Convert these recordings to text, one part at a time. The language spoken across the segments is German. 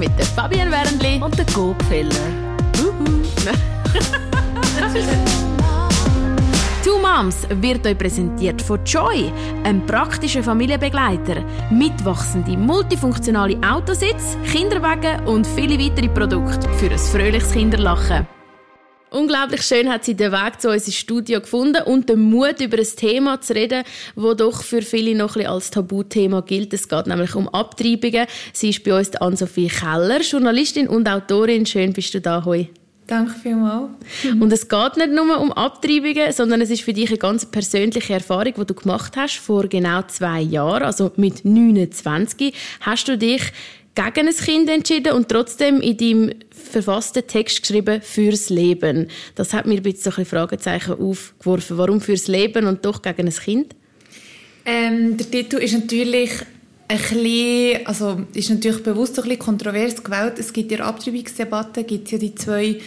mit der Fabienne Wernli und der Gopfeller. Two Moms wird euch präsentiert von Joy, einem praktischen Familienbegleiter, mitwachsende multifunktionale Autositz, Kinderwagen und viele weitere Produkte für ein fröhliches Kinderlachen. Unglaublich schön hat sie den Weg zu uns ins Studio gefunden und den Mut, über ein Thema zu reden, das doch für viele noch ein als Tabuthema gilt. Es geht nämlich um Abtreibungen. Sie ist bei uns Ann-Sophie Keller, Journalistin und Autorin. Schön bist du da heute. Danke vielmals. Und es geht nicht nur um Abtreibungen, sondern es ist für dich eine ganz persönliche Erfahrung, die du gemacht hast vor genau zwei Jahren, also mit 29. Hast du dich gegen ein Kind entschieden und trotzdem in deinem verfassten Text geschrieben «Fürs Leben». Das hat mir ein bisschen so ein Fragezeichen aufgeworfen. Warum «Fürs Leben» und doch gegen ein Kind? Ähm, der Titel ist natürlich ein bisschen, also ist natürlich bewusst ein bisschen kontrovers gewählt. Es gibt in der Abtreibungsdebatte gibt ja die zwei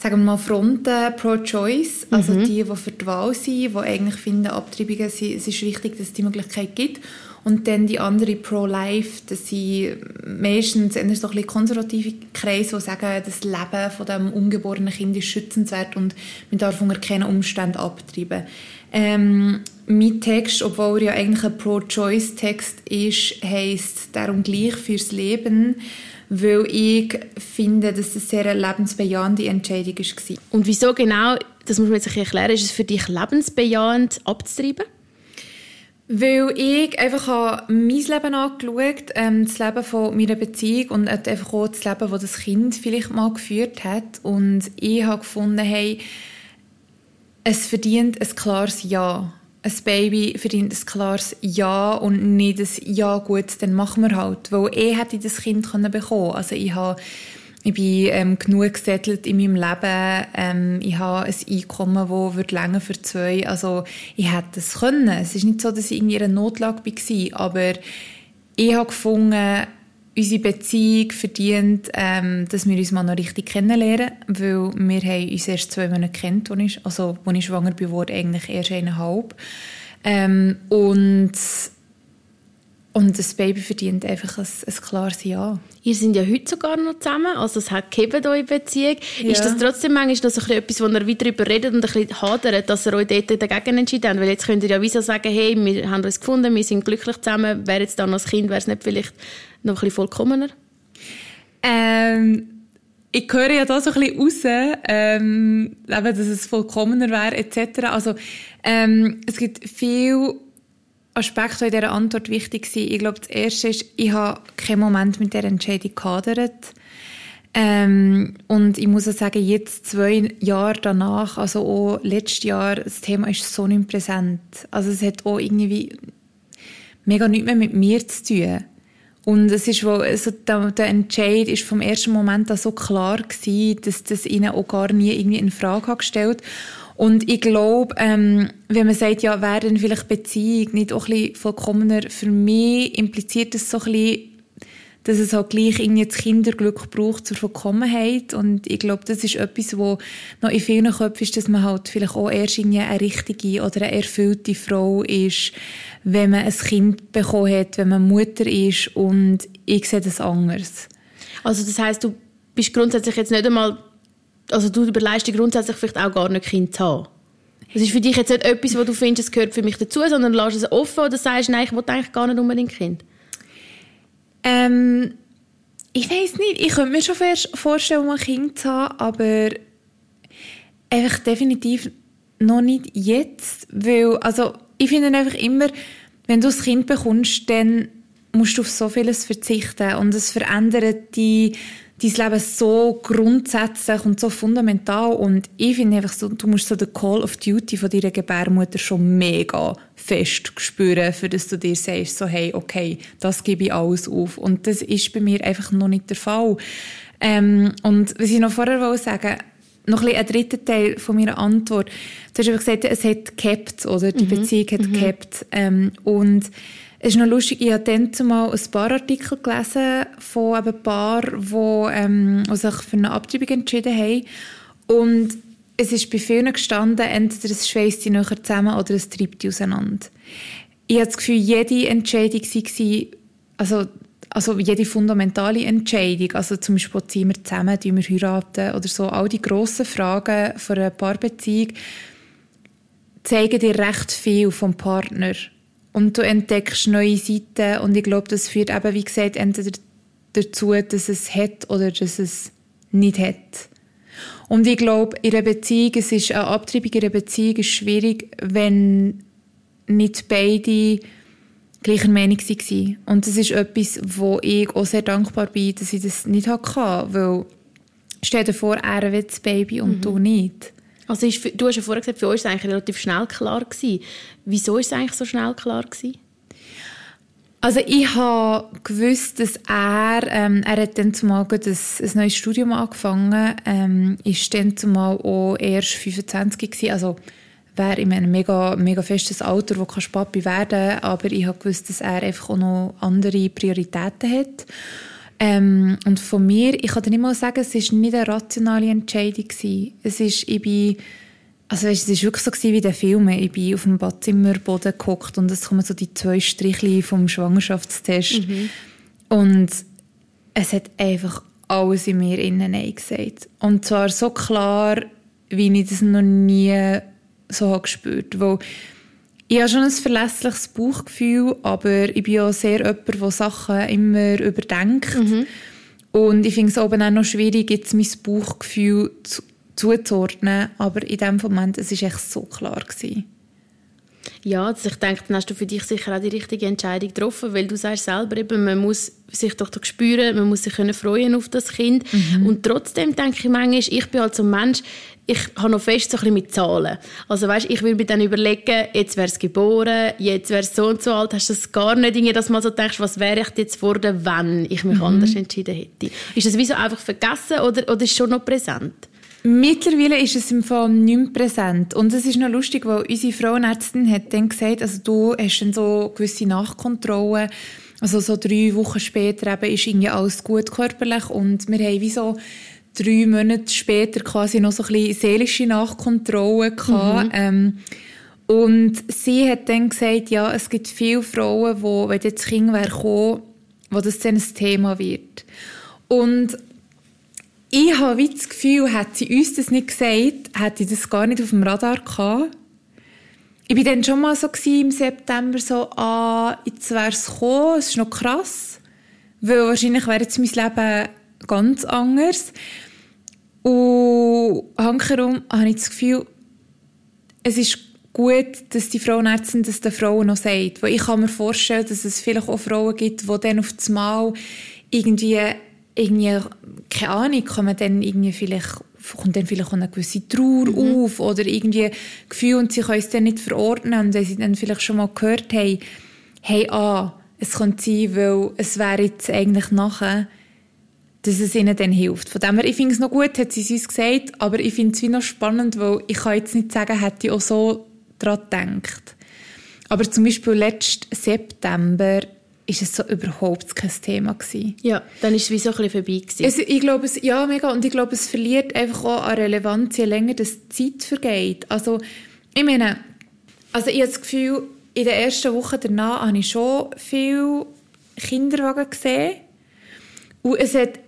sagen wir mal, Fronten pro-choice, also mhm. die, die für die Wahl sind, die eigentlich finden, Abtreibungen, es ist wichtig, dass es die Möglichkeit gibt. Und dann die andere pro-life, das sind meistens eher so ein bisschen konservative Kreise, die sagen, das Leben von dem ungeborenen Kind ist schützenswert und man darf unter keinen Umständen abtreiben. Ähm, mein Text, obwohl er ja eigentlich ein Pro-Choice-Text ist, heisst «Darum gleich fürs Leben», weil ich finde, dass das sehr eine lebensbejahende Entscheidung war. Und wieso genau, das muss man sich erklären, ist es für dich lebensbejahend abzutreiben? Weil ich einfach mein Leben angeschaut ähm, das Leben von meiner Beziehung und einfach auch das Leben, das das Kind vielleicht mal geführt hat. Und ich habe gefunden, hey, es verdient ein klares Ja. Ein Baby verdient ein klares Ja und nicht ein Ja, gut, dann machen wir halt. Weil ich hätte das Kind bekommen können. Also ich habe ich bin ähm, genug gesettelt in meinem Leben. Ähm, ich habe ein Einkommen, das wird länger für zwei. Also ich hätte es können. Es ist nicht so, dass ich in einer Notlage war, aber ich habe gefunden, unsere Beziehung verdient, ähm, dass wir uns mal noch richtig kennenlernen, weil wir haben uns erst zwei Monate kennt, als ich, also als ich schwanger bin, eigentlich erst eineinhalb. Ähm, und und das Baby verdient einfach ein, ein klares Ja. Ihr seid ja heute sogar noch zusammen, also es hat gegeben, eure Beziehung. Ja. Ist das trotzdem manchmal noch so etwas, wo ihr wieder darüber redet und ein bisschen hadert, dass ihr euch dort dagegen entschieden habt? Weil jetzt könnt ihr ja wieso sagen, hey, wir haben uns gefunden, wir sind glücklich zusammen, wäre jetzt dann als Kind, wäre es nicht vielleicht noch ein bisschen vollkommener? Ähm, ich höre ja da so ein bisschen raus, ähm, dass es vollkommener wäre, etc. Also, ähm, es gibt viel Aspekte, die in dieser Antwort wichtig sind. Ich glaube, das Erste ist, ich habe keinen Moment mit dieser Entscheidung gehadert. Ähm, und ich muss auch sagen, jetzt zwei Jahre danach, also auch letztes Jahr, das Thema ist so nicht präsent. Also es hat auch irgendwie mega nichts mehr mit mir zu tun. Und es ist, also der, der Entscheid ist vom ersten Moment an so klar gewesen, dass das ihnen auch gar nie irgendwie in Frage gestellt und ich glaube, ähm, wenn man sagt, ja, wäre vielleicht Beziehung nicht auch ein bisschen vollkommener, für mich impliziert das so ein bisschen, dass es halt gleich irgendwie das Kinderglück braucht zur Vollkommenheit. Und ich glaube, das ist etwas, wo noch in vielen Köpfen ist, dass man halt vielleicht auch erst irgendwie eine richtige oder eine erfüllte Frau ist, wenn man ein Kind bekommen hat, wenn man Mutter ist. Und ich sehe das anders. Also das heißt, du bist grundsätzlich jetzt nicht einmal also du überlegst dir grundsätzlich vielleicht auch gar nicht Kind zu haben. Das ist für dich jetzt nicht etwas, wo du findest, es gehört für mich dazu, sondern lässt es offen oder sagst, nein, ich will eigentlich gar nicht unbedingt Kind? Ähm, ich weiß nicht. Ich könnte mir schon vorstellen, ein Kind zu haben, aber einfach definitiv noch nicht jetzt, weil, also ich finde einfach immer, wenn du ein Kind bekommst, dann musst du auf so vieles verzichten und es verändert die dein Leben so grundsätzlich und so fundamental und ich finde einfach so, du musst so den Call of Duty von deiner Gebärmutter schon mega fest spüren, für dass du dir sagst, so hey, okay, das gebe ich alles auf und das ist bei mir einfach noch nicht der Fall. Ähm, und was ich noch vorher wollte sagen, noch ein, ein dritter Teil von meiner Antwort. Du hast einfach gesagt, es hat gehabt, oder? Die mhm. Beziehung hat mhm. gehabt. Ähm, und es ist noch lustig, ich habe dann zumal ein paar Artikel gelesen von ein paar, die, ähm, sich für eine Abtreibung entschieden haben. Und es ist bei vielen gestanden, entweder es schweißt sie näher zusammen oder es treibt sie auseinander. Ich habe das Gefühl, jede Entscheidung war, also also jede fundamentale Entscheidung, also zum Beispiel ziehen wir zusammen, tun wir heiraten oder so, all die grossen Fragen von einer Paarbeziehung zeigen dir recht viel vom Partner. Und du entdeckst neue Seiten und ich glaube, das führt eben, wie gesagt, entweder dazu, dass es hat oder dass es nicht hat. Und ich glaube, in einer Beziehung, es ist eine Abtreibung in einer Beziehung ist schwierig, wenn nicht beide gleicher Meinung waren. Und das ist etwas, wo ich auch sehr dankbar bin, dass ich das nicht hatte, weil stell dir vor, er will das Baby und mhm. du nicht. Also ist, du hast ja vorher gesagt, für euch war es eigentlich relativ schnell klar. Gewesen. Wieso ist es eigentlich so schnell klar? Gewesen? Also ich habe gewusst, dass er, ähm, er hat dann zumal ein, ein neues Studium angefangen, ähm, ist dann zumal auch erst 25 gewesen, also wäre in einem mega, mega festes Alter, wo kannst Papi werden, aber ich habe gewusst, dass er einfach auch noch andere Prioritäten hat. Ähm, und von mir, ich kann dir nicht mal sagen, es war nicht eine rationale Entscheidung gewesen. Es ist, ich bin also weißt, es war wirklich so wie in den Filmen. Ich bin auf dem Badzimmerboden gehockt und es kommen so die zwei Strichli vom Schwangerschaftstest. Mhm. Und es hat einfach alles in mir innen Nein gesagt. Und zwar so klar, wie ich das noch nie so habe gespürt habe. Ich habe schon ein verlässliches Bauchgefühl, aber ich bin auch sehr jemand, der Sachen immer überdenkt. Mhm. Und ich finde es auch noch schwierig, jetzt mein Bauchgefühl zu zuzuordnen. Aber in dem Moment, es war echt so klar. Gewesen. Ja, also ich denke, dann hast du für dich sicher auch die richtige Entscheidung getroffen, weil du sagst selber eben, man muss sich doch spüren, man muss sich können freuen auf das Kind. Mhm. Und trotzdem denke ich manchmal, ich bin halt so ein Mensch, ich habe noch fest so ein bisschen mit Zahlen. Also weißt, ich würde mir dann überlegen, jetzt wäre es geboren, jetzt wäre es so und so alt, hast du das gar nicht, dass man so denkst, was wäre ich jetzt vor der, wenn ich mich mhm. anders entschieden hätte. Ist das wie so einfach vergessen oder, oder ist es schon noch präsent? Mittlerweile ist es im Fall nicht mehr präsent. Und es ist noch lustig, weil unsere Frauenärztin hat dann gesagt, also du hast dann so gewisse Nachkontrollen. Also so drei Wochen später eben ist irgendwie alles gut körperlich und wir haben wie so drei Monate später quasi noch so ein bisschen seelische Nachkontrollen gehabt. Mhm. Ähm, und sie hat dann gesagt, ja, es gibt viele Frauen, wo, wenn jetzt Kind wäre gekommen, wo das dann ein Thema wird. Und ich habe das Gefühl, hätte sie uns das nicht gesagt, hätte ich das gar nicht auf dem Radar gehabt. Ich war dann schon mal so im September so, ah, jetzt wäre es gekommen, es ist noch krass. Weil wahrscheinlich wäre jetzt mein Leben ganz anders. Und hankerum habe ich das Gefühl, es ist gut, dass die Frauenärztin das den Frauen noch sagt. Weil ich kann mir vorstellen, dass es vielleicht auch Frauen gibt, die dann auf das Mal irgendwie irgendwie, keine Ahnung, kommen dann irgendwie vielleicht, kommt dann vielleicht eine gewisse Trauer mhm. auf oder irgendwie Gefühl und sie können es dann nicht verordnen und wenn sie dann vielleicht schon mal gehört haben, hey, ah, es könnte sein, weil es wäre jetzt eigentlich nachher, dass es ihnen dann hilft. Von dem her, ich finde es noch gut, hat sie es uns gesagt, aber ich finde es wie noch spannend, weil ich kann jetzt nicht sagen, hätte ich auch so daran gedacht. Aber zum Beispiel letzten September ist es so überhaupt kein Thema gewesen. Ja, dann ist es wie so ein bisschen vorbei gewesen. Also ich glaube, es, ja, mega, und ich glaube, es verliert einfach auch an Relevanz, je länger das Zeit vergeht. Also, ich meine, also ich habe das Gefühl, in den ersten Wochen danach habe ich schon viele Kinderwagen gesehen. Und es hat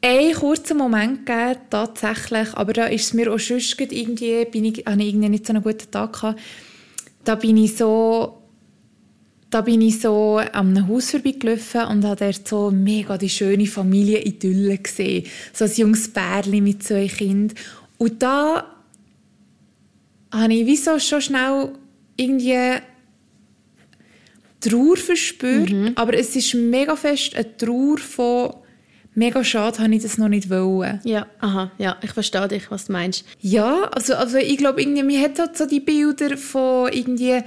einen kurzen Moment gegeben, tatsächlich, aber da ist es mir auch schon irgendwie, bin ich, habe ich irgendwie nicht so einen guten Tag gehabt, da bin ich so da bin ich so an einem Haus vorbeigelaufen und habe dort so mega die schöne Familienidylle gesehen. So ein junges Pärchen mit zwei Kindern. Und da habe ich wieso schon schnell irgendwie Trauer verspürt, mhm. aber es ist mega fest eine Trauer von mega schade, habe ich das noch nicht wollen. Ja, aha, ja, ich verstehe dich, was du meinst. Ja, also, also ich glaube, irgendwie, mir hat halt so die Bilder von irgendwie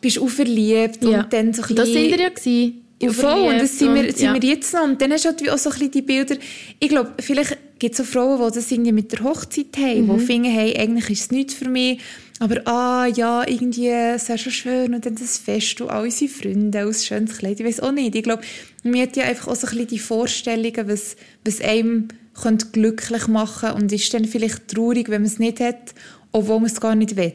bist du verliebt ja. und dann so ein Das sind wir ja gewesen. Ja, voll, und das sind, wir, sind ja. wir jetzt noch. Und dann hast du halt auch so ein bisschen die Bilder. Ich glaube, vielleicht gibt es so Frauen, die das irgendwie mit der Hochzeit haben, mhm. die finden, hey, eigentlich ist es nichts für mich. Aber ah, ja, irgendwie, es wäre schon schön. Und dann das Fest und all unsere Freunde, aus schönes Kleid. Ich weiß auch nicht. Ich glaube, mir hat ja einfach auch so ein bisschen die Vorstellungen, was, was einem glücklich machen könnte und ist dann vielleicht traurig, wenn man es nicht hat, obwohl man es gar nicht will.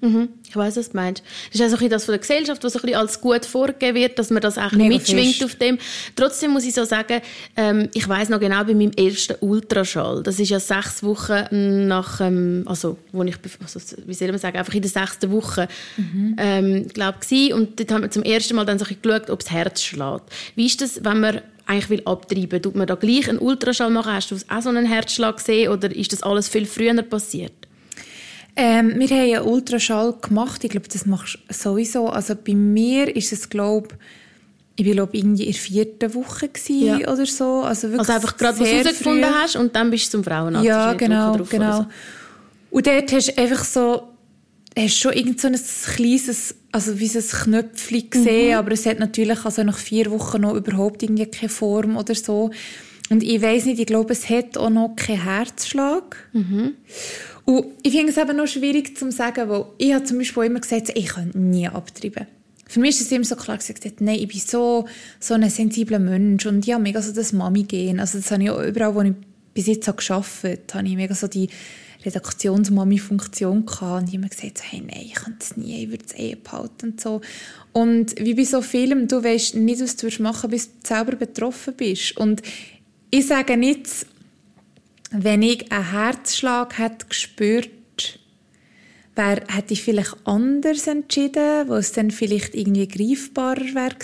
Mhm. Ich weiß, was du meinst. Das ist auch so das von der Gesellschaft, was ein bisschen als gut vorgegeben wird, dass man das auch mitschwingt auf dem. Trotzdem muss ich so sagen, ähm, ich weiß noch genau bei meinem ersten Ultraschall. Das ist ja sechs Wochen nach, ähm, also, wo ich, also, wie soll man sagen, einfach in der sechsten Woche, mhm. ähm, glaube ich, und dort haben wir zum ersten Mal dann so ein geschaut, ob das Herz schlägt. Wie ist das, wenn man eigentlich will abtreiben, tut man da gleich einen Ultraschall machen? Hast du auch so einen Herzschlag gesehen oder ist das alles viel früher passiert? Ähm, wir haben einen Ultraschall gemacht. Ich glaube, das machst du sowieso. Also bei mir ist es, glaube ich, war glaube irgendwie in der vierten Woche ja. oder so. Also, also einfach gerade, was du herausgefunden hast und dann bist du zum Frauenarzt. Ja, genau, genau. So. Und dort hast du einfach so, hast schon irgend so ein kleines, also wie so ein Knöpfchen gesehen, mhm. aber es hat natürlich also nach vier Wochen noch überhaupt irgendwie keine Form oder so. Und ich weiß nicht, ich glaube, es hat auch noch keinen Herzschlag. Mhm. Und ich finde es eben noch schwierig zu sagen, weil ich habe zum Beispiel immer gesagt, ich kann nie abtreiben. Für mich ist es immer so klar gesagt, nein, ich bin so, so ein sensibler Mensch und ich habe mega so das Mami-Gehen. Also das habe ich auch überall, wo ich bis jetzt habe gearbeitet habe, ich mega so die Redaktionsmami-Funktion gehabt und ich habe immer gesagt, hey, nein, ich kann das nie, ich würde es eh behalten und so. Und wie bei so Filmen, du weißt nicht, was du machen willst, bis du selber betroffen bist. Und ich sage nicht, wenn ich einen Herzschlag hätte gespürt wäre, hätte ich vielleicht anders entschieden, wo es dann vielleicht irgendwie greifbarer wäre.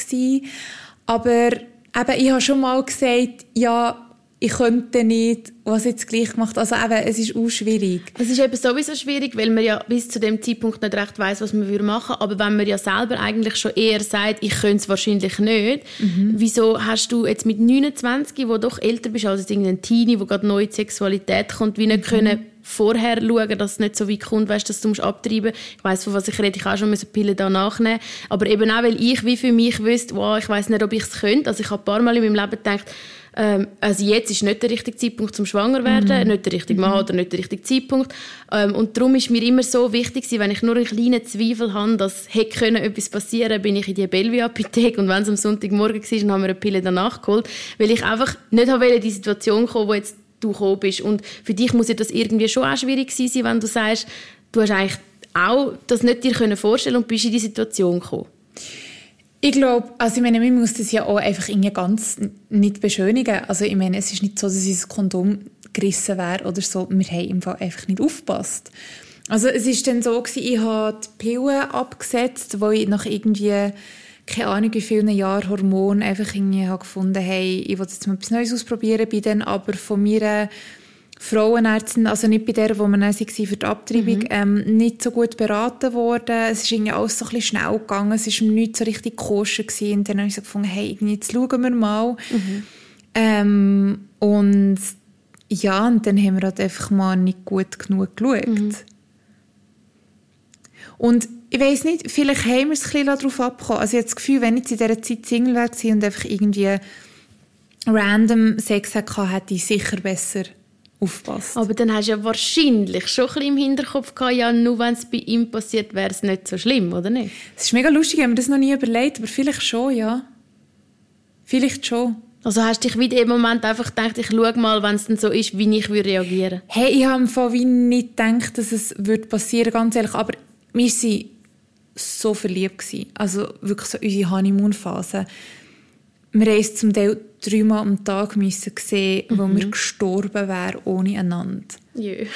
Aber eben, ich habe schon mal gesagt, ja, ich könnte nicht, was jetzt gleich gemacht. Also eben, es ist auch schwierig. Es ist eben sowieso schwierig, weil man ja bis zu dem Zeitpunkt nicht recht weiß, was man machen würde. Aber wenn man ja selber eigentlich schon eher sagt, ich könnte es wahrscheinlich nicht, mhm. wieso hast du jetzt mit 29, wo doch älter bist als irgendein Teenie, wo gerade neue Sexualität kommt, wie nicht mhm. können vorher schauen, dass es nicht so weit kommt, weißt, dass du musst abtreiben Ich weiß von was ich rede, ich auch schon eine Pille da nachnehmen. Aber eben auch, weil ich wie für mich wüsste, wow, ich weiß nicht, ob ich es könnte. Also ich habe ein paar Mal in meinem Leben gedacht, ähm, also jetzt ist nicht der richtige Zeitpunkt zum schwanger werden, mhm. nicht der richtige Mann mhm. oder nicht der richtige Zeitpunkt. Ähm, und darum ist mir immer so wichtig, wenn ich nur einen kleinen Zweifel habe, dass hätte können etwas passieren, bin ich in die Bellevue-Apotheke und wenn es am Sonntagmorgen war, dann haben wir eine Pille danach geholt, weil ich einfach nicht habe in die Situation kommen, wo jetzt du gekommen bist. Und für dich muss ja das irgendwie schon auch schwierig sein, wenn du sagst, du hast eigentlich auch das nicht dir vorstellen und bist in die Situation gekommen. Ich glaube, also ich meine, man muss das ja auch einfach irgendwie ganz nicht beschönigen. Also ich meine, es ist nicht so, dass unser Kondom gerissen wäre oder so. Wir haben im Fall einfach nicht aufgepasst. Also es ist dann so gewesen, ich habe die Pillen abgesetzt, wo ich nach irgendwie keine Ahnung wie vielen Jahren Hormone einfach irgendwie habe gefunden, hey, ich will jetzt mal etwas Neues ausprobieren, bin dann aber von mir Frauenärztin, also nicht bei der, wo man dann für die Abtreibung, mhm. ähm, nicht so gut beraten worden. Es ist irgendwie alles so ein bisschen schnell gegangen. Es war nicht so richtig koscher gewesen. Und dann habe ich so gefunden, hey, jetzt schauen wir mal. Mhm. Ähm, und ja, und dann haben wir halt einfach mal nicht gut genug geschaut. Mhm. Und ich weiß nicht, vielleicht haben wir es ein bisschen darauf abgekommen. Also ich habe das Gefühl, wenn ich in dieser Zeit Single war und einfach irgendwie random Sex hatte, hätte ich sicher besser aufpasst. Aber dann hast du ja wahrscheinlich schon ein im Hinterkopf gehabt, ja, nur wenn es bei ihm passiert, wäre es nicht so schlimm, oder nicht? Es ist mega lustig, ich habe mir das noch nie überlegt, aber vielleicht schon, ja. Vielleicht schon. Also hast du dich wieder im Moment einfach gedacht, ich schaue mal, wenn es dann so ist, wie ich würde reagieren Hey, ich habe von wie nicht gedacht, dass es würde passieren, ganz ehrlich. Aber wir waren so verliebt. Gewesen. Also wirklich so unsere Honeymoon-Phase wir haben zum Teil dreimal am Tag müssen sehen, mhm. wo wir gestorben wären ohne einander. Jö.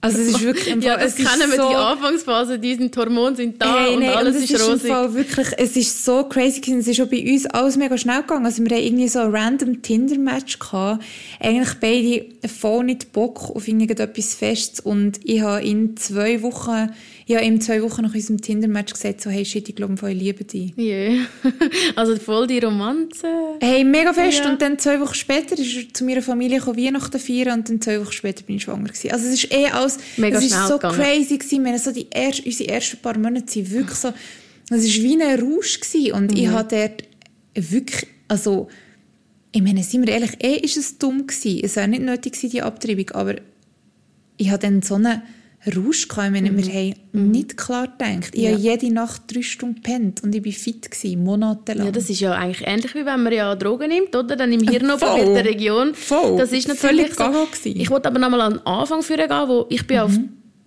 Also es ist wirklich im Fall, ja, das es kennen wir so, die Anfangsphase, diese Hormone sind da hey, und nee, alles und ist, ist rosig. Fall wirklich, es ist so crazy gewesen. es ist auch bei uns alles mega schnell gegangen. Also wir haben irgendwie so ein random Tinder-Match gehabt. Eigentlich beide voll nicht Bock auf irgendetwas Festes und ich habe in zwei Wochen ich habe ihm zwei Wochen nach unserem Tinder-Match gesagt, so, hey, shit, ich glaube, ich liebe dich. Ja, yeah. also voll die Romanze. Hey, mega fest. Ja. Und dann zwei Wochen später ist er zu meiner Familie Weihnachten feiern und dann zwei Wochen später bin ich schwanger gewesen. Also es ist eh alles, mega es ist so gegangen. crazy gewesen. Wir so die erst, unsere ersten paar Monate sind wirklich so, es war wie ein Rausch gewesen. Und mhm. ich habe dort wirklich, also, ich meine, sind wir ehrlich, eh ist es dumm gewesen. Es war nicht nötig gewesen, die Abtreibung, aber ich habe dann so eine Rausch gehabt. Ich meine, mhm. wir haben mhm. nicht klar gedacht. Ich ja. habe jede Nacht drei Stunden gepennt und ich war fit, gewesen, monatelang. Ja, das ist ja eigentlich ähnlich, wie wenn man ja Drogen nimmt, oder? Dann im Hirn äh, der Region. Voll. Das ist natürlich so. Ich wollte aber nochmal an den Anfang führen gehen, wo ich bin mhm. auf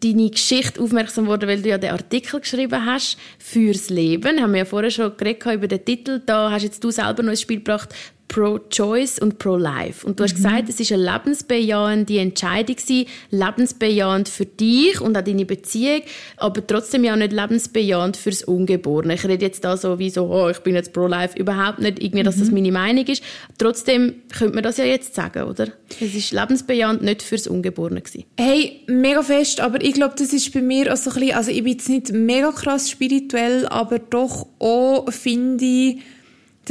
deine Geschichte aufmerksam geworden, weil du ja den Artikel geschrieben hast fürs Leben. Haben wir ja vorher schon geredet über den Titel. Da hast jetzt du selber noch ein Spiel gebracht, pro-choice und pro-life. Und du hast mhm. gesagt, es ist eine lebensbejahende Entscheidung gewesen, lebensbejahend für dich und auch deine Beziehung, aber trotzdem ja nicht lebensbejahend fürs Ungeborene. Ich rede jetzt da so wie so, oh, ich bin jetzt pro-life, überhaupt nicht irgendwie, dass das mhm. meine Meinung ist. Trotzdem könnte man das ja jetzt sagen, oder? Es ist lebensbejahend nicht fürs Ungeborene gewesen. Hey, mega fest, aber ich glaube, das ist bei mir auch so ein bisschen, also ich bin jetzt nicht mega krass spirituell, aber doch auch finde ich,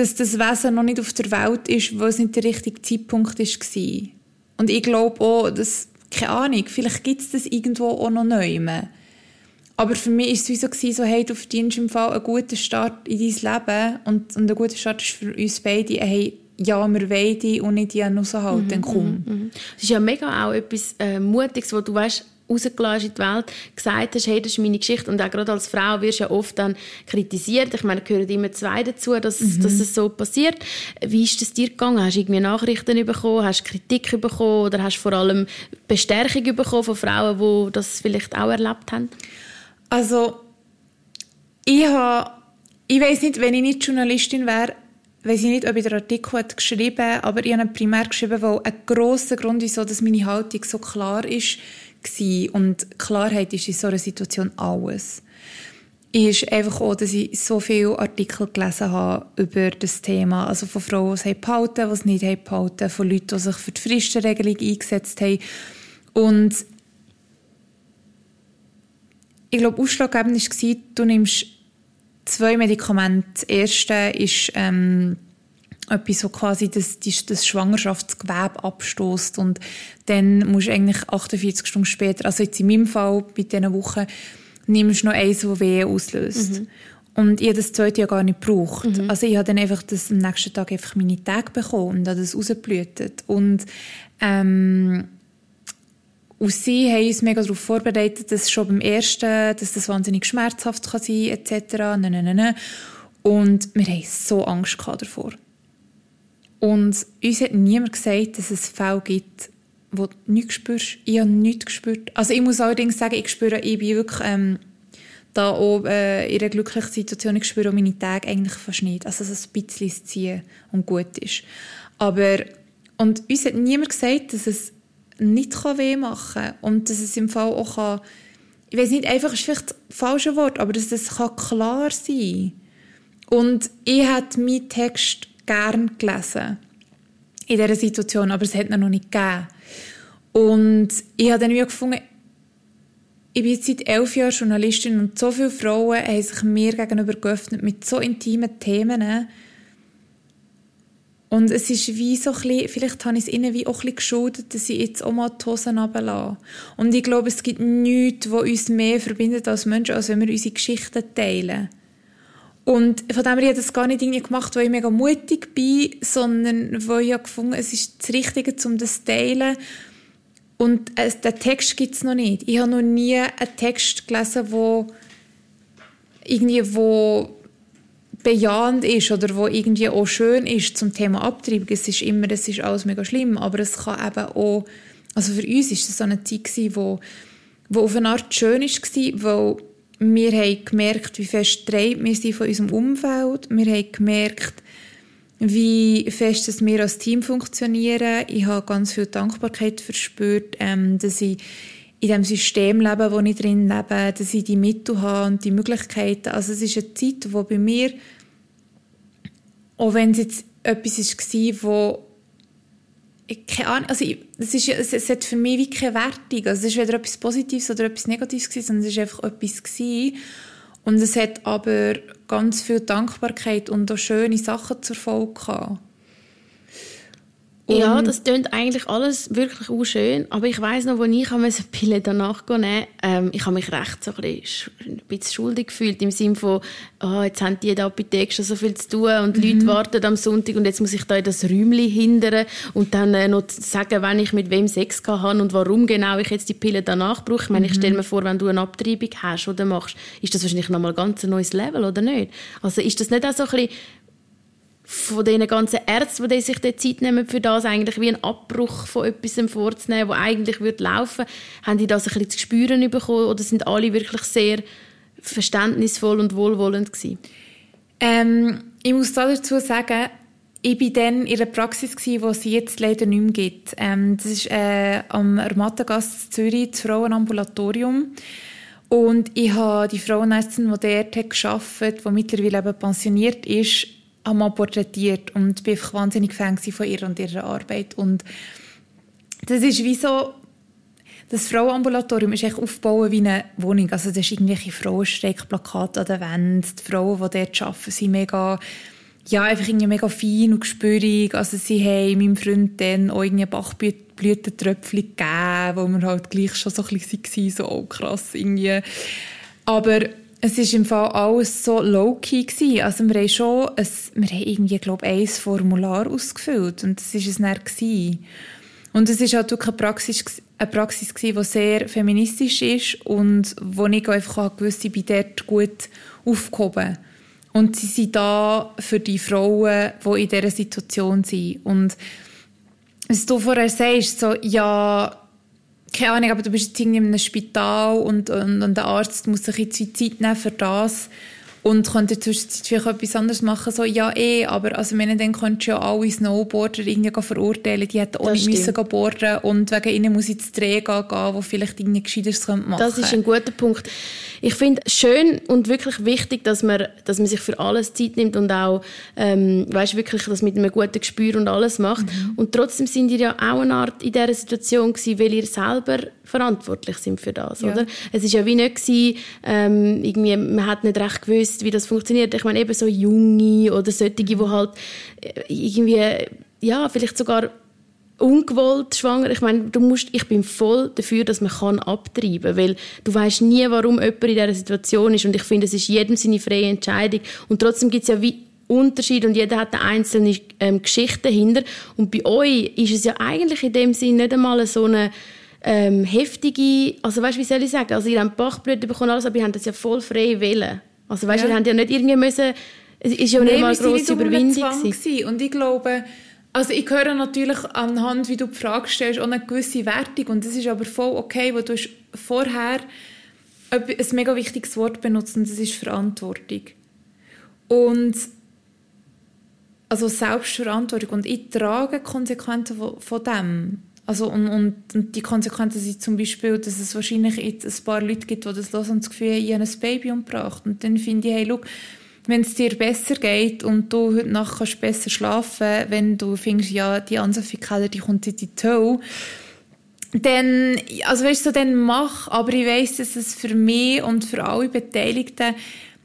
dass das Wesen noch nicht auf der Welt ist, wo es nicht der richtige Zeitpunkt war. Und ich glaube auch, dass, keine Ahnung, vielleicht gibt es das irgendwo auch noch neu. Aber für mich war es wie so, so hey, du verdienst im Fall einen guten Start in dein Leben und, und ein guter Start ist für uns beide, hey, ja, wir wollen dich und nicht die raushalten, mhm, komm. Mhm, mhm. Es ist ja mega auch etwas äh, Mutiges, wo du weißt, rausgelassen in die Welt, gesagt hast, hey, das ist meine Geschichte. Und auch gerade als Frau wirst du ja oft dann kritisiert. Ich meine, gehören immer zwei dazu, dass, mhm. dass es so passiert. Wie ist es dir gegangen? Hast du irgendwie Nachrichten bekommen? Hast du Kritik bekommen? Oder hast du vor allem Bestärkung bekommen von Frauen, die das vielleicht auch erlebt haben? Also, ich habe, ich weiß nicht, wenn ich nicht Journalistin wäre, weiß ich nicht, ob ich den Artikel geschrieben habe, aber ich habe primär geschrieben, weil ein grosser Grund, wieso dass meine Haltung so klar ist, gewesen. Und Klarheit ist in so einer Situation alles. Ist einfach auch, dass ich so viele Artikel gelesen habe über das Thema. Also von Frauen, die es behalten, die es nicht behalten, von Leuten, die sich für die Fristenregelung eingesetzt haben. Und ich glaube, ausschlaggebend war, du nimmst zwei Medikamente. Das erste ist ähm, etwas, so quasi das, das Schwangerschaftsgewebe abstoßt und dann musst du eigentlich 48 Stunden später, also jetzt in meinem Fall bei diesen Wochen, nimmst du noch eins, das Wehen auslöst. Mhm. Und ich habe das zweite ja gar nicht gebraucht. Mhm. Also ich habe dann einfach das am nächsten Tag einfach meine Tage bekommen und habe das rausgeblüht. Und ähm, und sie haben uns mega darauf vorbereitet, dass schon beim ersten, dass das wahnsinnig schmerzhaft kann sein etc. Nein, nein, nein. Und wir haben so Angst davor. Und uns hat niemand gesagt, dass es Fälle gibt, wo du nichts spürst. Ich habe nichts gespürt. Also ich muss allerdings sagen, ich spüre, ich bin wirklich ähm, da auch äh, in einer glücklichen Situation. Ich spüre meine Tage eigentlich fast nicht. Also so ein bisschen ziehen und gut ist. Aber, und uns hat niemand gesagt, dass es nicht weh machen kann und dass es im Fall auch kann, ich weiß nicht, einfach ist vielleicht das falsche Wort, aber dass es kann klar sein Und ich habe meinen Text gern gelesen in dieser Situation, aber es hat noch nicht gegeben. Und ich habe dann wie gefunden, ich bin seit elf Jahren Journalistin und so viele Frauen haben sich mir gegenüber geöffnet mit so intimen Themen. Und es ist wie so bisschen, vielleicht habe ich es ihnen wie auch geschuldet, dass ich jetzt auch mal die Hosen runterlasse. Und ich glaube, es gibt nichts, was uns mehr verbindet als Menschen, als wenn wir unsere Geschichten teilen. Und von dem her habe ich das gar nicht irgendwie gemacht, weil ich mega mutig bin, sondern weil ich gefunden es ist das Richtige, um das zu teilen. Und äh, den Text gibt es noch nicht. Ich habe noch nie einen Text gelesen, wo irgendwie wo bejahend ist oder wo irgendwie auch schön ist zum Thema Abtreibung. Es ist immer, es ist alles mega schlimm, aber es kann eben auch, also für uns ist das so eine Zeit gewesen, wo, wo auf eine Art schön war, weil wir haben gemerkt, wie fest treibt wir sind von unserem Umfeld. Wir haben gemerkt, wie fest dass wir als Team funktionieren. Ich habe ganz viel Dankbarkeit verspürt, ähm, dass ich in dem System lebe, wo ich drin lebe, dass ich die Mittel habe und die Möglichkeiten. Also es ist eine Zeit, wo bei mir, auch wenn es jetzt etwas war, wo keine Ahnung, also ich, es, ist, es, es hat für mich wie keine Wertung. Also es ist weder etwas Positives oder etwas Negatives gewesen, sondern es ist einfach etwas gewesen. Und es hat aber ganz viel Dankbarkeit und auch schöne Sachen zur Folge gehabt. Ja, das klingt eigentlich alles wirklich auch schön. Aber ich weiß noch, als ich eine Pille danach nehmen ähm, ich habe mich recht so ein bisschen, ein bisschen schuldig gefühlt. Im Sinne von, oh, jetzt haben die in der Apotheke schon so viel zu tun und mhm. Leute warten am Sonntag und jetzt muss ich da in das Räumchen hindern und dann äh, noch sagen, wenn ich mit wem Sex habe und warum genau ich jetzt die Pille danach brauche. Ich meine, ich stelle mhm. mir vor, wenn du eine Abtreibung hast oder machst, ist das wahrscheinlich nochmal ganz ein neues Level, oder nicht? Also ist das nicht auch so ein bisschen von den ganzen Ärzten, die sich die Zeit nehmen für das, eigentlich wie einen Abbruch von etwas vorzunehmen, wo eigentlich würde laufen, haben die das ein bisschen zu spüren bekommen oder sind alle wirklich sehr verständnisvoll und wohlwollend gewesen? Ähm, ich muss dazu sagen, ich war dann in einer Praxis, die es jetzt leider nicht mehr gibt. Ähm, das ist äh, am Armatagasse Zürich, das Frauenambulatorium. Und ich habe die Frauenärztin, die dort gearbeitet hat, die mittlerweile eben pensioniert ist, einmal porträtiert und bin einfach wahnsinnig Fan von ihr und ihrer Arbeit. Und das ist wie so, das Frauenambulatorium ist echt aufgebaut wie eine Wohnung. Also das ist irgendwelche Frauenstreckplakate an der Wand. Die Frauen, die dort arbeiten, sind mega, ja, einfach irgendwie mega fein und gespürig. Also sie haben meinem Freund dann auch irgendwie Bachblütentröpfchen gegeben, wo wir halt gleich schon so ein bisschen waren, so oh, krass irgendwie. Aber es war im Fall alles so low-key. Also wir haben schon, ein, wir haben irgendwie, glaube ich, ein Formular ausgefüllt und das war es dann. Und es war halt wirklich eine Praxis, eine Praxis gewesen, die sehr feministisch ist und wo ich einfach gewusst ich bin dort gut aufgehoben. Und sie sind da für die Frauen, die in dieser Situation sind. Und was du vorher sagst, so, ja, keine Ahnung, aber du bist jetzt irgendwie in einem Spital und, und, und der Arzt muss sich jetzt Zeit nehmen für das und könnte zwischenzeit vielleicht etwas anderes machen. So, ja, eh, aber also, meine, dann könntest du ja alle Snowboarder irgendwie verurteilen. Die hätten auch nicht müssen boarden und wegen ihnen muss ich ins Dreh gehen, wo vielleicht irgendwie Gescheiteres machen könnte. Das ist ein guter Punkt. Ich finde schön und wirklich wichtig, dass man, dass man sich für alles Zeit nimmt und auch, ähm, weißt, wirklich das mit einem guten Gespür und alles macht. Mhm. Und trotzdem sind ihr ja auch eine Art in dieser Situation gewesen, weil ihr selber verantwortlich sind für das, ja. oder? Es ist ja wie nicht gewesen, ähm, irgendwie, man hat nicht recht gewusst, wie das funktioniert. Ich meine, eben so Junge oder solche, die halt äh, irgendwie, ja, vielleicht sogar ungewollt schwanger. Ich meine, du musst, ich bin voll dafür, dass man kann abtreiben kann, weil du weißt nie, warum jemand in dieser Situation ist und ich finde, es ist jedem seine freie Entscheidung und trotzdem gibt es ja wie Unterschied und jeder hat eine einzelne ähm, Geschichte dahinter und bei euch ist es ja eigentlich in dem Sinne nicht einmal so eine ähm, heftige, also weißt, wie soll ich sagen, also ihr habt Bachblüten bekommen alles, aber ihr habt das ja voll frei wählen. Also weißt, ja. ihr habt ja nicht irgendwie müssen, es ist ja nicht mal eine grosse Überwindung gewesen. Und ich glaube, also ich höre natürlich anhand, wie du die Frage stellst, auch eine gewisse Wertung und das ist aber voll okay, weil du hast vorher ein mega wichtiges Wort benutzt und das ist Verantwortung. Und also Selbstverantwortung und ich trage Konsequenzen von, von dem. Also und, und, und, die Konsequenzen sind zum Beispiel, dass es wahrscheinlich jetzt ein paar Leute gibt, die das hören und das Gefühl haben, ich habe ein Baby umgebracht. Und dann finde ich, hey, schau, wenn es dir besser geht und du heute Nacht kannst besser schlafen, wenn du findest, ja, die Ansafie Keller, die kommt in die Toe, dann, also weißt du, dann mach, aber ich weiss, dass es für mich und für alle Beteiligten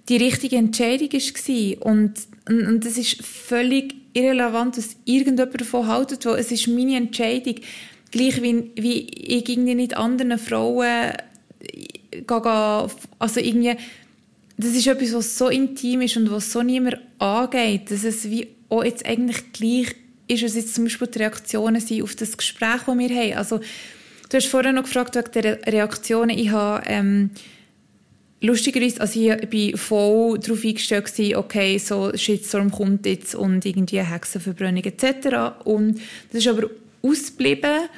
die richtige Entscheidung war. Und, und, und das ist völlig irrelevant, was irgendjemand davon haltet, weil es ist meine Entscheidung. Gleich wie, wie ich irgendwie nicht anderen Frauen gehe, also irgendwie das ist etwas, was so intim ist und was so niemand angeht, dass es wie auch jetzt eigentlich gleich ist, was jetzt zum Beispiel die Reaktionen sind auf das Gespräch, das wir haben. Also, du hast vorher noch gefragt wegen der Reaktionen. Ich habe, ähm, lustigerweise, also ich bin voll darauf eingestellt gewesen, okay, so Shitstorm kommt jetzt und irgendwie Hexenverbrennung etc. Und das ist aber ausgeblieben.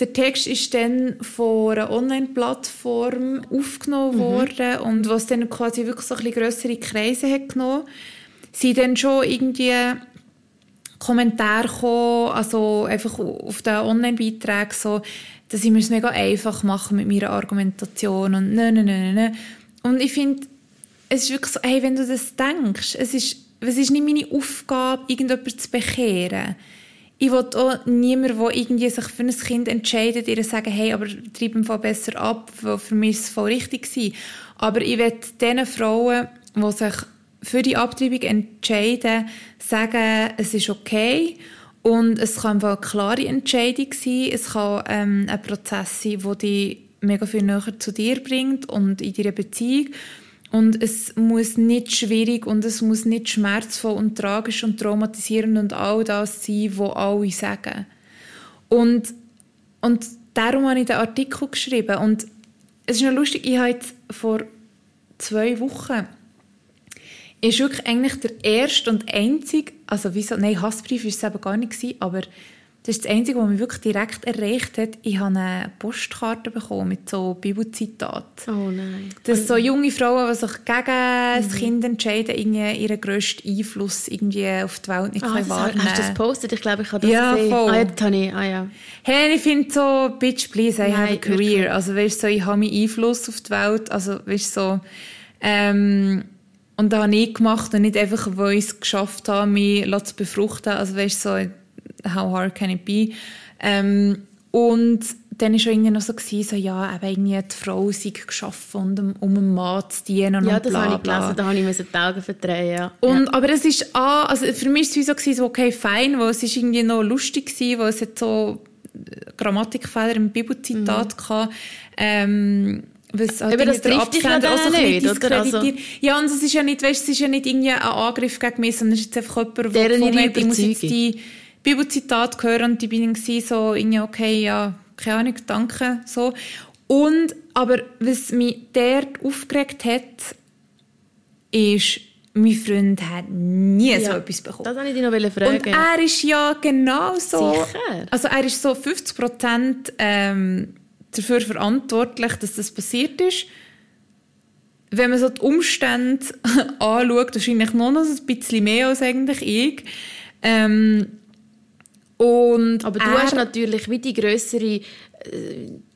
Der Text ist dann von einer Online-Plattform aufgenommen mhm. worden und was dann quasi wirklich so ein bisschen grössere Kreise hat genommen, sind dann schon irgendwie Kommentare gekommen, also einfach auf den Online-Beiträgen so, dass ich mir es mega einfach machen mit meiner Argumentation und nein, nein, nein, nein. Und ich finde, es ist wirklich so, hey, wenn du das denkst, es ist, es ist nicht meine Aufgabe, irgendjemanden zu bekehren ich will auch niemand, der irgendwie sich für ein Kind entscheidet, ihr sagen, hey, aber treib Fall besser ab, weil für mich ist es voll richtig war. Aber ich will diesen Frauen, die sich für die Abtreibung entscheiden, sagen, es ist okay. Und es kann eine klare Entscheidung sein, es kann ähm, ein Prozess sein, der dich mega viel näher zu dir bringt und in deiner Beziehung und es muss nicht schwierig und es muss nicht schmerzvoll und tragisch und traumatisierend und all das sein, was alle sagen. Und, und darum habe ich den Artikel geschrieben. Und es ist noch lustig, ich habe jetzt vor zwei Wochen ist wirklich eigentlich der erste und einzige also wieso, nein, Hassbrief war es eben gar nicht, aber das ist das Einzige, was mich wirklich direkt erreicht hat. Ich habe eine Postkarte bekommen mit so Bibelzitaten. Oh nein. Dass so junge Frauen, die sich gegen das Kind entscheiden, irgendwie ihren grössten Einfluss irgendwie auf die Welt nicht Ah, können wahrnehmen hast du das gepostet? Ich glaube, ich habe das Ja, gesehen. voll. Ah, ja, das ich. Ah, ja. Hey, ich finde so, bitch, please, I have a Nein, career. wirklich. Also, weißt so, ich habe meinen Einfluss auf die Welt. Also, weißt so, ähm, und das habe ich gemacht und nicht einfach, weil ich es geschafft habe, mich zu befruchten. Also, weißt so, how hard can it be? Ähm, und dann war schon irgendwie noch so, gewesen, so, ja, eben irgendwie die Frau sei geschaffen, und um, um Mann zu dienen Ja, und das bla, habe ich gelesen, da habe ich die Augen verdrehen. Ja. Und, Aber es ist, ah, also für mich war es so, gewesen, so, okay, fein, weil es ist irgendwie noch lustig gewesen, weil es hat so äh, Grammatikfehler im Bibelzitat gehabt, ähm, was halt Mhm. Aber das der trifft dich ja auch nicht, oder? Also-. Ja, und es ist ja nicht, weißt, es ist ja nicht irgendwie ein Angriff gegen mich, sondern es ist jetzt einfach jemand, der hat, ich muss jetzt Überzeugung. die Bibelzitate hören und die bin ich gewesen, so irgendwie, okay, ja, keine Ahnung, danke, so. Und, aber was mich dort aufgeregt hat, ist, mein Freund hat nie so Ja, etwas bekommen. Das wollte ich dich noch fragen. Und er ist ja genau so. Sicher? Also er ist so 50 Prozent ähm, dafür verantwortlich, dass das passiert ist. Wenn man so die Umstände anschaut, wahrscheinlich noch, noch ein bisschen mehr als eigentlich ich. Ähm, und Aber du er, hast natürlich wie die grössere äh,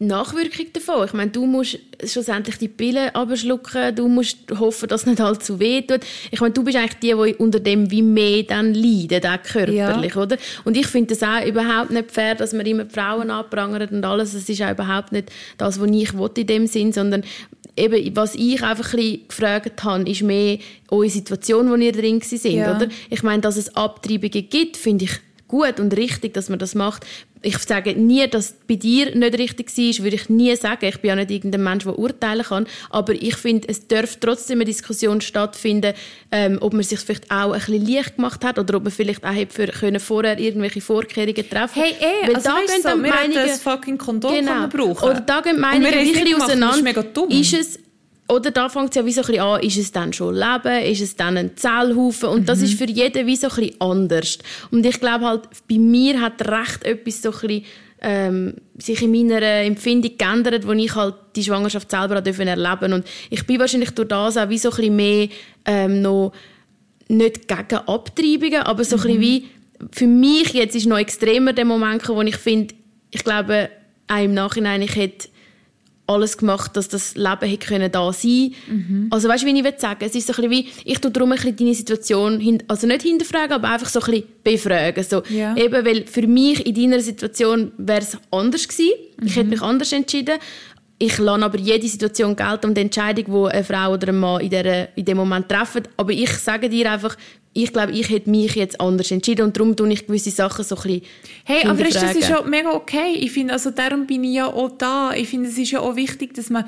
Nachwirkung davon. Ich meine, du musst schlussendlich die Pille abschlucken, du musst hoffen, dass es nicht allzu weh tut. Ich meine, du bist eigentlich die, die unter dem wie mehr dann leidet, auch körperlich, oder? Und ich finde das auch überhaupt nicht fair, dass man immer die Frauen anprangert und alles. Das ist auch überhaupt nicht das, was ich will in dem Sinn, sondern eben, was ich einfach ein bisschen gefragt habe, ist mehr eure Situation, wo ihr drin sind, Ja. oder? Ich meine, dass es Abtreibungen gibt, finde ich gut und richtig, dass man das macht. Ich sage nie, dass es bei dir nicht richtig war, würde ich nie sagen. Ich bin ja nicht irgendein Mensch, der urteilen kann. Aber ich finde, es darf trotzdem eine Diskussion stattfinden, ähm, ob man sich vielleicht auch ein bisschen leicht gemacht hat oder ob man vielleicht auch hätte für können vorher irgendwelche Vorkehrungen treffen Hey, eh, Weil also da weißt gehen du, dann wir Meinungen- ein fucking Kondom Genau. brauchen Oder da gehen Meinungen nicht gemacht, das ist auseinander. mega dumm. Ist es, oder da fängt es ja wie so ein bisschen an, ist es dann schon Leben, ist es dann ein Zellhaufen und Mhm. das ist für jeden wie so ein bisschen anders. Und ich glaube halt, bei mir hat recht etwas so ein bisschen, ähm, sich in meiner Empfindung geändert, wo ich halt die Schwangerschaft selber dürfen erleben und ich bin wahrscheinlich durch das auch wie so ein bisschen mehr ähm, noch nicht gegen Abtreibungen, aber so ein bisschen wie, für mich jetzt ist noch extremer der Moment, wo ich finde, ich glaube, auch im Nachhinein, ich hätte alles gemacht, dass das Leben hätte können da sein Also weißt du, wie ich will sagen? Es ist so ein bisschen wie, ich tue darum ein bisschen deine Situation, also nicht hinterfragen, aber einfach so ein bisschen befragen. So, Ja. Eben, weil für mich in deiner Situation wäre es anders gewesen. Ich hätte mich anders entschieden. Ich lasse aber jede Situation gelten um die Entscheidung, die eine Frau oder ein Mann in, der, in dem Moment treffen. Aber ich sage dir einfach, ich glaube, ich hätte mich jetzt anders entschieden und darum tue ich gewisse Sachen so ein bisschen Hey, aber ist, das ist ja mega okay. Ich finde, also darum bin ich ja auch da. Ich finde, es ist ja auch wichtig, dass man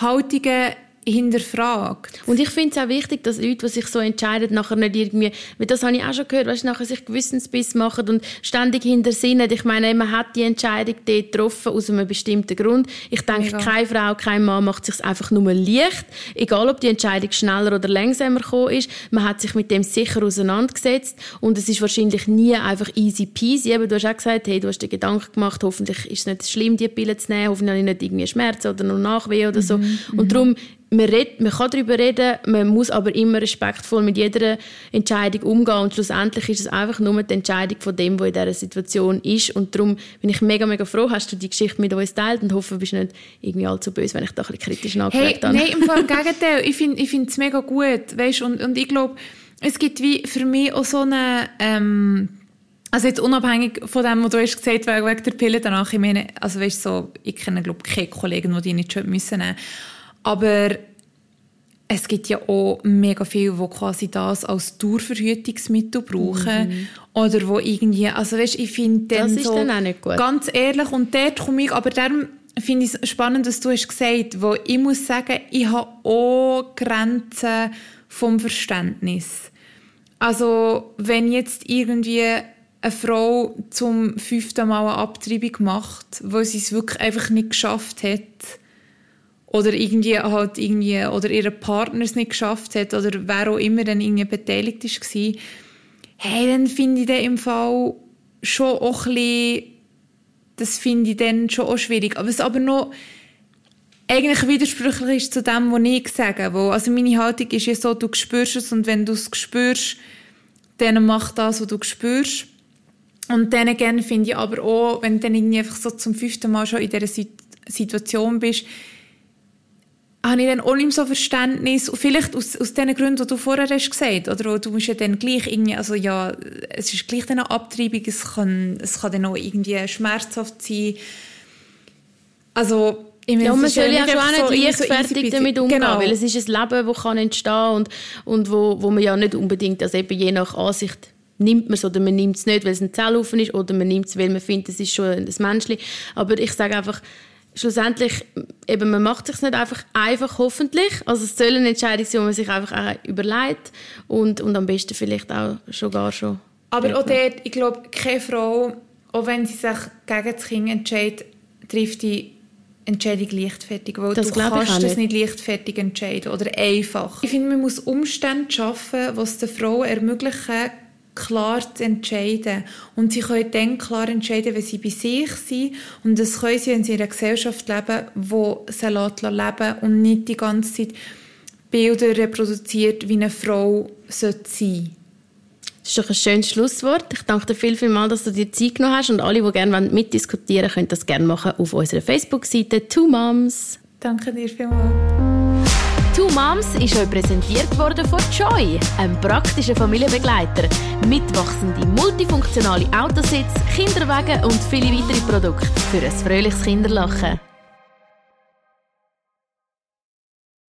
Haltungen hinterfragt. Und ich finde es auch wichtig, dass Leute, die sich so entscheiden, nachher nicht irgendwie, weil das habe ich auch schon gehört, weißt, nachher sich Gewissensbiss machen und ständig hintersinnen. Ich meine, man hat die Entscheidung dort getroffen aus einem bestimmten Grund. Ich denke, Mega. keine Frau, kein Mann macht sich einfach nur leicht, egal ob die Entscheidung schneller oder langsamer gekommen ist. Man hat sich mit dem sicher auseinandergesetzt und es ist wahrscheinlich nie einfach easy peasy. Eben, du hast auch gesagt, hey, du hast dir Gedanken gemacht, hoffentlich ist es nicht schlimm, die Pille zu nehmen, hoffentlich habe ich nicht irgendwie Schmerzen oder noch Nachweh oder so. Und darum, man, red, man kann darüber reden, man muss aber immer respektvoll mit jeder Entscheidung umgehen und schlussendlich ist es einfach nur die Entscheidung von dem, der in dieser Situation ist und darum bin ich mega, mega froh, hast du die Geschichte mit uns geteilt und hoffe, du bist nicht irgendwie allzu böse, wenn ich da ein bisschen kritisch Hey, nachgefragt habe. nein, im Fall im Gegenteil. Ich finde ich es mega gut. Weißt, und, und ich glaube, es gibt wie für mich auch so eine... Ähm, also jetzt unabhängig von dem, was du hast gesagt wegen, wegen der Pille danach, ich meine, also weißt, so, ich kenne glaube keine Kollegen, die die nicht schon müssen nehmen. Aber es gibt ja auch mega viele, die quasi das als Dauerverhütungsmittel brauchen. Oder wo irgendwie, also weißt, ich finde dann Mhm. Das ist so, dann auch nicht gut. ganz ehrlich, und dort komme ich, aber darum finde ich es spannend, dass du hast gesagt, wo ich muss sagen, ich habe auch Grenzen vom Verständnis. Also, wenn jetzt irgendwie eine Frau zum fünften Mal eine Abtreibung macht, weil sie es wirklich einfach nicht geschafft hat, oder irgendwie halt irgendwie, oder ihr Partner es nicht geschafft hat, oder wer auch immer dann irgendwie beteiligt ist, war, hey, dann finde ich den im Fall schon auch ein bisschen, das finde ich dann schon auch schwierig. Aber es aber noch eigentlich widersprüchlich ist zu dem, was ich sage. Wo, also meine Haltung ist ja so, du spürst es und wenn du es spürst, dann mach das, was du spürst. Und dann gerne finde ich aber auch, wenn du dann irgendwie einfach so zum fünften Mal schon in dieser Situation bist, habe ich dann auch nicht so Verständnis, vielleicht aus, aus den Gründen, die du vorher hast gesagt, oder du musst ja dann gleich irgendwie, also ja, es ist gleich eine Abtreibung, es kann, es kann dann auch irgendwie schmerzhaft sein. Also, ich meine, ja, man soll ja schon auch nicht so leichtfertig so damit umgehen, genau. weil es ist ein Leben, das kann entstehen und, und wo, wo man ja nicht unbedingt, also eben je nach Ansicht nimmt man es oder man nimmt es nicht, weil es ein Zellhaufen ist oder man nimmt es, weil man findet, es ist schon ein Menschli. Aber ich sage einfach, schlussendlich, eben, man macht sich nicht einfach einfach, hoffentlich. Also es soll eine Entscheidung sein, die man sich einfach auch überlegt und, und am besten vielleicht auch schon gar schon. Aber auch dort, ich glaube, keine Frau, auch wenn sie sich gegen das Kind entscheidet, trifft die Entscheidung leichtfertig, weil das du kannst das nicht leichtfertig entscheiden oder einfach. Ich finde, man muss Umstände schaffen, die es der Frau ermöglichen, klar zu entscheiden. Und sie können dann klar entscheiden, wenn sie bei sich sind. Und das können sie, wenn sie in einer Gesellschaft leben, wo sie leben lassen und nicht die ganze Zeit Bilder reproduziert, wie eine Frau sein sollte. Das ist doch ein schönes Schlusswort. Ich danke dir viel, viel mal, dass du dir Zeit genommen hast. Und alle, die gerne mitdiskutieren wollen, können das gerne machen auf unserer Facebook-Seite Two Moms. Danke dir vielmals. Two Moms ist euch präsentiert worden von Joy, einem praktischen Familienbegleiter. Mitwachsende, multifunktionale Autositz, Kinderwagen und viele weitere Produkte für ein fröhliches Kinderlachen.